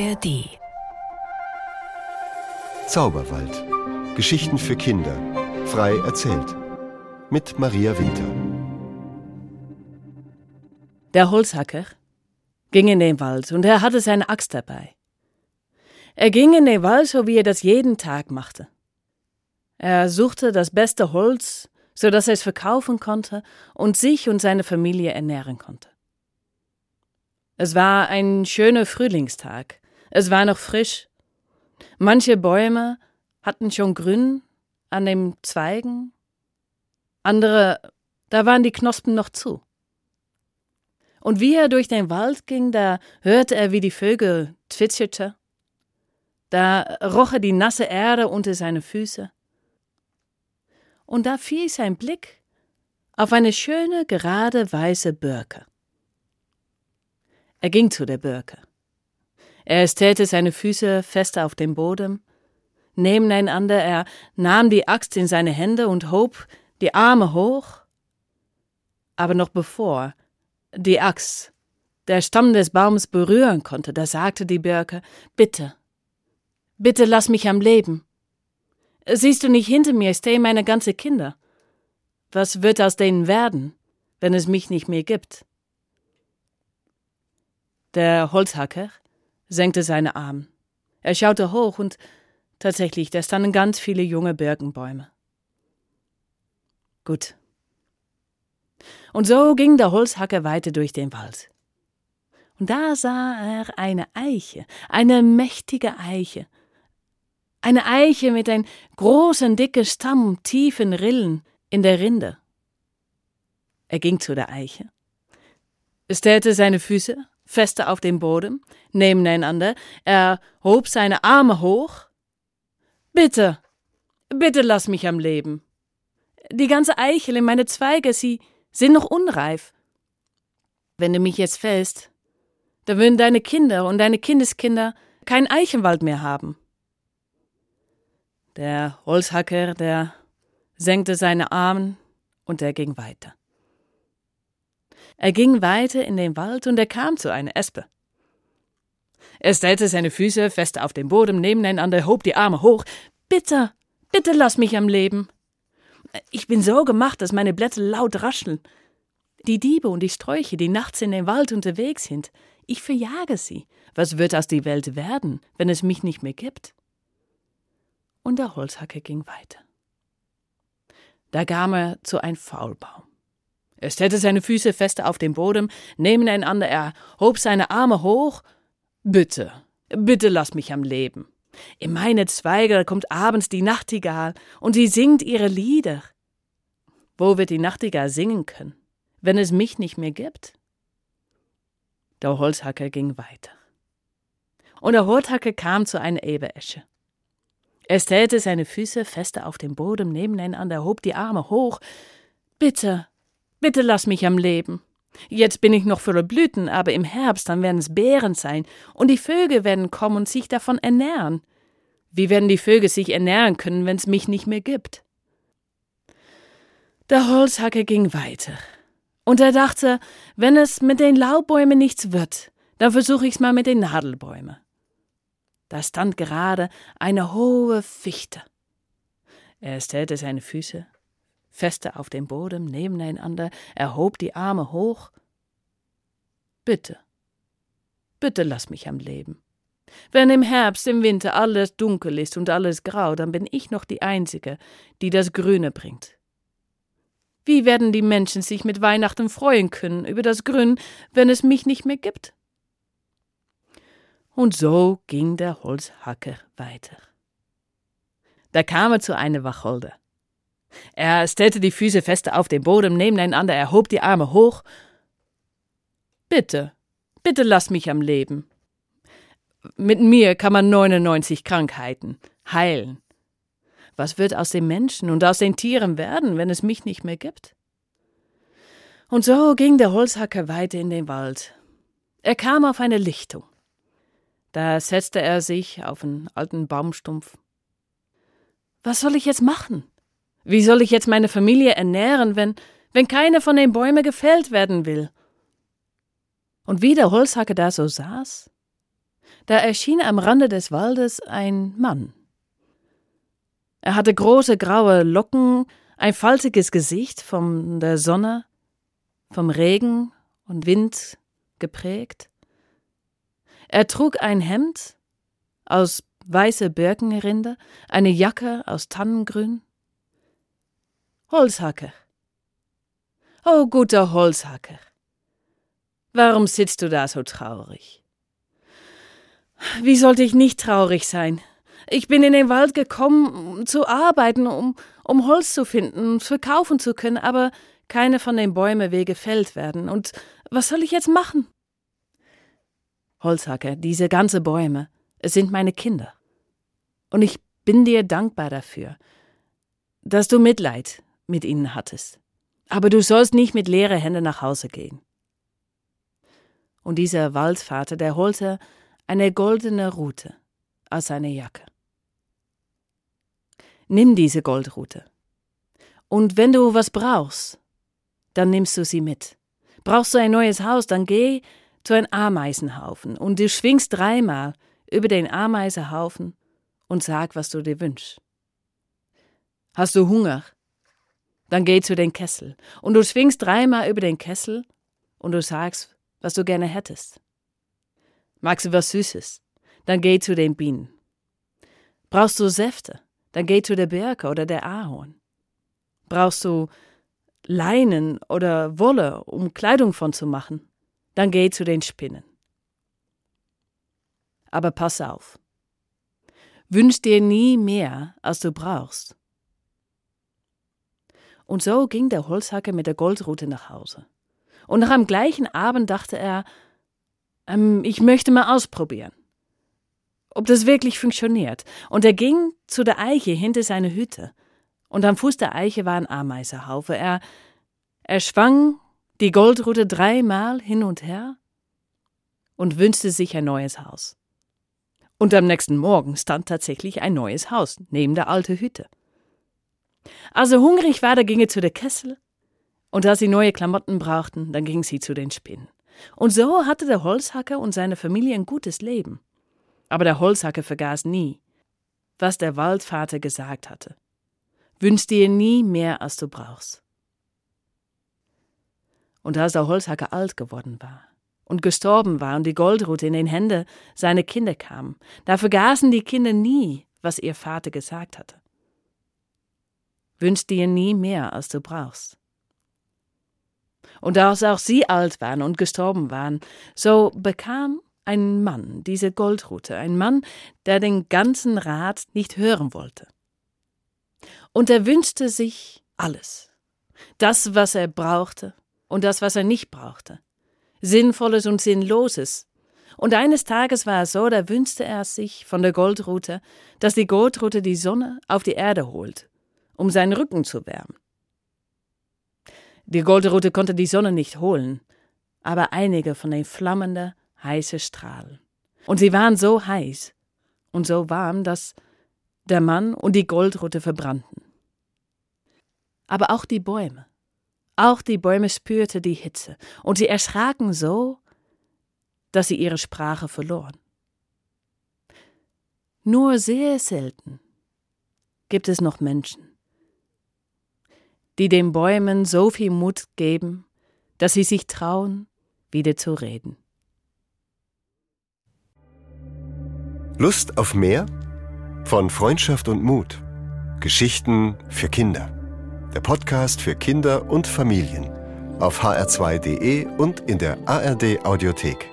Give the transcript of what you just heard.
ARD Zauberwald. Geschichten für Kinder. Frei erzählt. Mit Maria Winter. Der Holzhacker ging in den Wald und er hatte seine Axt dabei. Er ging in den Wald, so wie er das jeden Tag machte. Er suchte das beste Holz, so dass er es verkaufen konnte und sich und seine Familie ernähren konnte. Es war ein schöner Frühlingstag. Es war noch frisch. Manche Bäume hatten schon Grün an den Zweigen, andere, da waren die Knospen noch zu. Und wie er durch den Wald ging, da hörte er, wie die Vögel zwitscherte. Da roch er die nasse Erde unter seine Füße. Und da fiel sein Blick auf eine schöne, gerade weiße Birke. Er ging zu der Birke. Er stellte seine Füße fest auf den Boden. Nebeneinander, er nahm die Axt in seine Hände und hob die Arme hoch. Aber noch bevor die Axt der Stamm des Baums berühren konnte, da sagte die Birke, bitte, bitte lass mich am Leben. Siehst du nicht hinter mir stehen meine ganze Kinder? Was wird aus denen werden, wenn es mich nicht mehr gibt? Der Holzhacker senkte seine Arme. Er schaute hoch und tatsächlich, da standen ganz viele junge Birkenbäume. Gut. Und so ging der Holzhacker weiter durch den Wald. Und da sah er eine Eiche, eine mächtige Eiche. Eine Eiche mit einem großen, dicken Stamm, tiefen Rillen in der Rinde. Er ging zu der Eiche, stellte seine Füße feste auf dem Boden, nebeneinander. Er hob seine Arme hoch. Bitte, bitte lass mich am Leben. Die ganze Eichel in meine Zweige, sie sind noch unreif. Wenn du mich jetzt fällst, dann würden deine Kinder und deine Kindeskinder keinen Eichenwald mehr haben. Der Holzhacker, der senkte seine Arme und er ging weiter. Er ging weiter in den Wald und er kam zu einer Espe. Er stellte seine Füße fest auf den Boden nebeneinander, hob die Arme hoch. Bitte, bitte lass mich am Leben. Ich bin so gemacht, dass meine Blätter laut rascheln. Die Diebe und die Sträuche, die nachts in den Wald unterwegs sind, ich verjage sie. Was wird aus der Welt werden, wenn es mich nicht mehr gibt? Und der Holzhacker ging weiter. Da kam er zu einem Faulbaum. Er stellte seine Füße fest auf den Boden, nebeneinander, er hob seine Arme hoch. Bitte, bitte lass mich am Leben. In meine Zweige kommt abends die Nachtigall und sie singt ihre Lieder. Wo wird die Nachtigall singen können, wenn es mich nicht mehr gibt? Der Holzhacker ging weiter. Und der Holzhacker kam zu einer Eberesche. Er stellte seine Füße fester auf den Boden nebeneinander, hob die Arme hoch. Bitte, Bitte lass mich am Leben. Jetzt bin ich noch voller Blüten, aber im Herbst dann werden es Beeren sein, und die Vögel werden kommen und sich davon ernähren. Wie werden die Vögel sich ernähren können, wenn es mich nicht mehr gibt? Der Holzhacker ging weiter. Und er dachte, wenn es mit den Laubbäumen nichts wird, dann versuche ich's mal mit den Nadelbäumen. Da stand gerade eine hohe Fichte. Er stellte seine Füße feste auf dem Boden nebeneinander, erhob die Arme hoch. Bitte, bitte lass mich am Leben. Wenn im Herbst, im Winter alles dunkel ist und alles grau, dann bin ich noch die Einzige, die das Grüne bringt. Wie werden die Menschen sich mit Weihnachten freuen können über das Grün, wenn es mich nicht mehr gibt? Und so ging der Holzhacker weiter. Da kam er zu einer Wacholder. Er stellte die Füße fest auf den Boden nebeneinander, er hob die Arme hoch. Bitte, bitte lass mich am Leben. Mit mir kann man 99 Krankheiten heilen. Was wird aus den Menschen und aus den Tieren werden, wenn es mich nicht mehr gibt? Und so ging der Holzhacker weiter in den Wald. Er kam auf eine Lichtung. Da setzte er sich auf einen alten Baumstumpf. Was soll ich jetzt machen? Wie soll ich jetzt meine Familie ernähren, wenn, wenn keine von den Bäumen gefällt werden will? Und wie der Holzhacker da so saß, da erschien am Rande des Waldes ein Mann. Er hatte große graue Locken, ein faltiges Gesicht von der Sonne, vom Regen und Wind geprägt. Er trug ein Hemd aus weiße Birkenrinde, eine Jacke aus Tannengrün. Holzhacker. Oh, guter Holzhacker. Warum sitzt du da so traurig? Wie sollte ich nicht traurig sein? Ich bin in den Wald gekommen, um zu arbeiten, um, um Holz zu finden und verkaufen zu können, aber keine von den Bäumen will gefällt werden. Und was soll ich jetzt machen? Holzhacker, diese ganze Bäume, es sind meine Kinder. Und ich bin dir dankbar dafür, dass du Mitleid mit ihnen hattest. Aber du sollst nicht mit leere Hände nach Hause gehen. Und dieser Waldvater, der holte eine goldene Rute aus seiner Jacke. Nimm diese Goldrute. Und wenn du was brauchst, dann nimmst du sie mit. Brauchst du ein neues Haus, dann geh zu einem Ameisenhaufen und du schwingst dreimal über den Ameisenhaufen und sag, was du dir wünschst. Hast du Hunger? Dann geh zu den Kessel und du schwingst dreimal über den Kessel und du sagst, was du gerne hättest. Magst du was Süßes? Dann geh zu den Bienen. Brauchst du Säfte? Dann geh zu der Birke oder der Ahorn. Brauchst du Leinen oder Wolle, um Kleidung von zu machen? Dann geh zu den Spinnen. Aber pass auf. Wünsch dir nie mehr, als du brauchst. Und so ging der Holzhacker mit der Goldrute nach Hause. Und noch am gleichen Abend dachte er, ähm, ich möchte mal ausprobieren, ob das wirklich funktioniert. Und er ging zu der Eiche hinter seine Hütte. Und am Fuß der Eiche war ein Ameisenhaufe. Er, er schwang die Goldrute dreimal hin und her und wünschte sich ein neues Haus. Und am nächsten Morgen stand tatsächlich ein neues Haus neben der alten Hütte. Als er hungrig war, da ging er zu der Kessel, und als sie neue Klamotten brauchten, dann ging sie zu den Spinnen. Und so hatte der Holzhacker und seine Familie ein gutes Leben. Aber der Holzhacker vergaß nie, was der Waldvater gesagt hatte. Wünsch dir nie mehr, als du brauchst. Und als der Holzhacker alt geworden war und gestorben war und die Goldrute in den Hände seiner Kinder kam, da vergaßen die Kinder nie, was ihr Vater gesagt hatte. Wünsch dir nie mehr, als du brauchst. Und als auch sie alt waren und gestorben waren, so bekam ein Mann diese Goldrute, ein Mann, der den ganzen Rat nicht hören wollte. Und er wünschte sich alles. Das, was er brauchte und das, was er nicht brauchte. Sinnvolles und Sinnloses. Und eines Tages war es so, da wünschte er sich von der Goldrute, dass die Goldrute die Sonne auf die Erde holt, um seinen Rücken zu wärmen. Die Goldrute konnte die Sonne nicht holen, aber einige von den flammenden, heißen Strahlen. Und sie waren so heiß und so warm, dass der Mann und die Goldrute verbrannten. Aber auch die Bäume, auch die Bäume spürten die Hitze, und sie erschraken so, dass sie ihre Sprache verloren. Nur sehr selten gibt es noch Menschen, die den Bäumen so viel Mut geben, dass sie sich trauen, wieder zu reden. Lust auf mehr? Von Freundschaft und Mut. Geschichten für Kinder. Der Podcast für Kinder und Familien. Auf hr2.de und in der ARD Audiothek.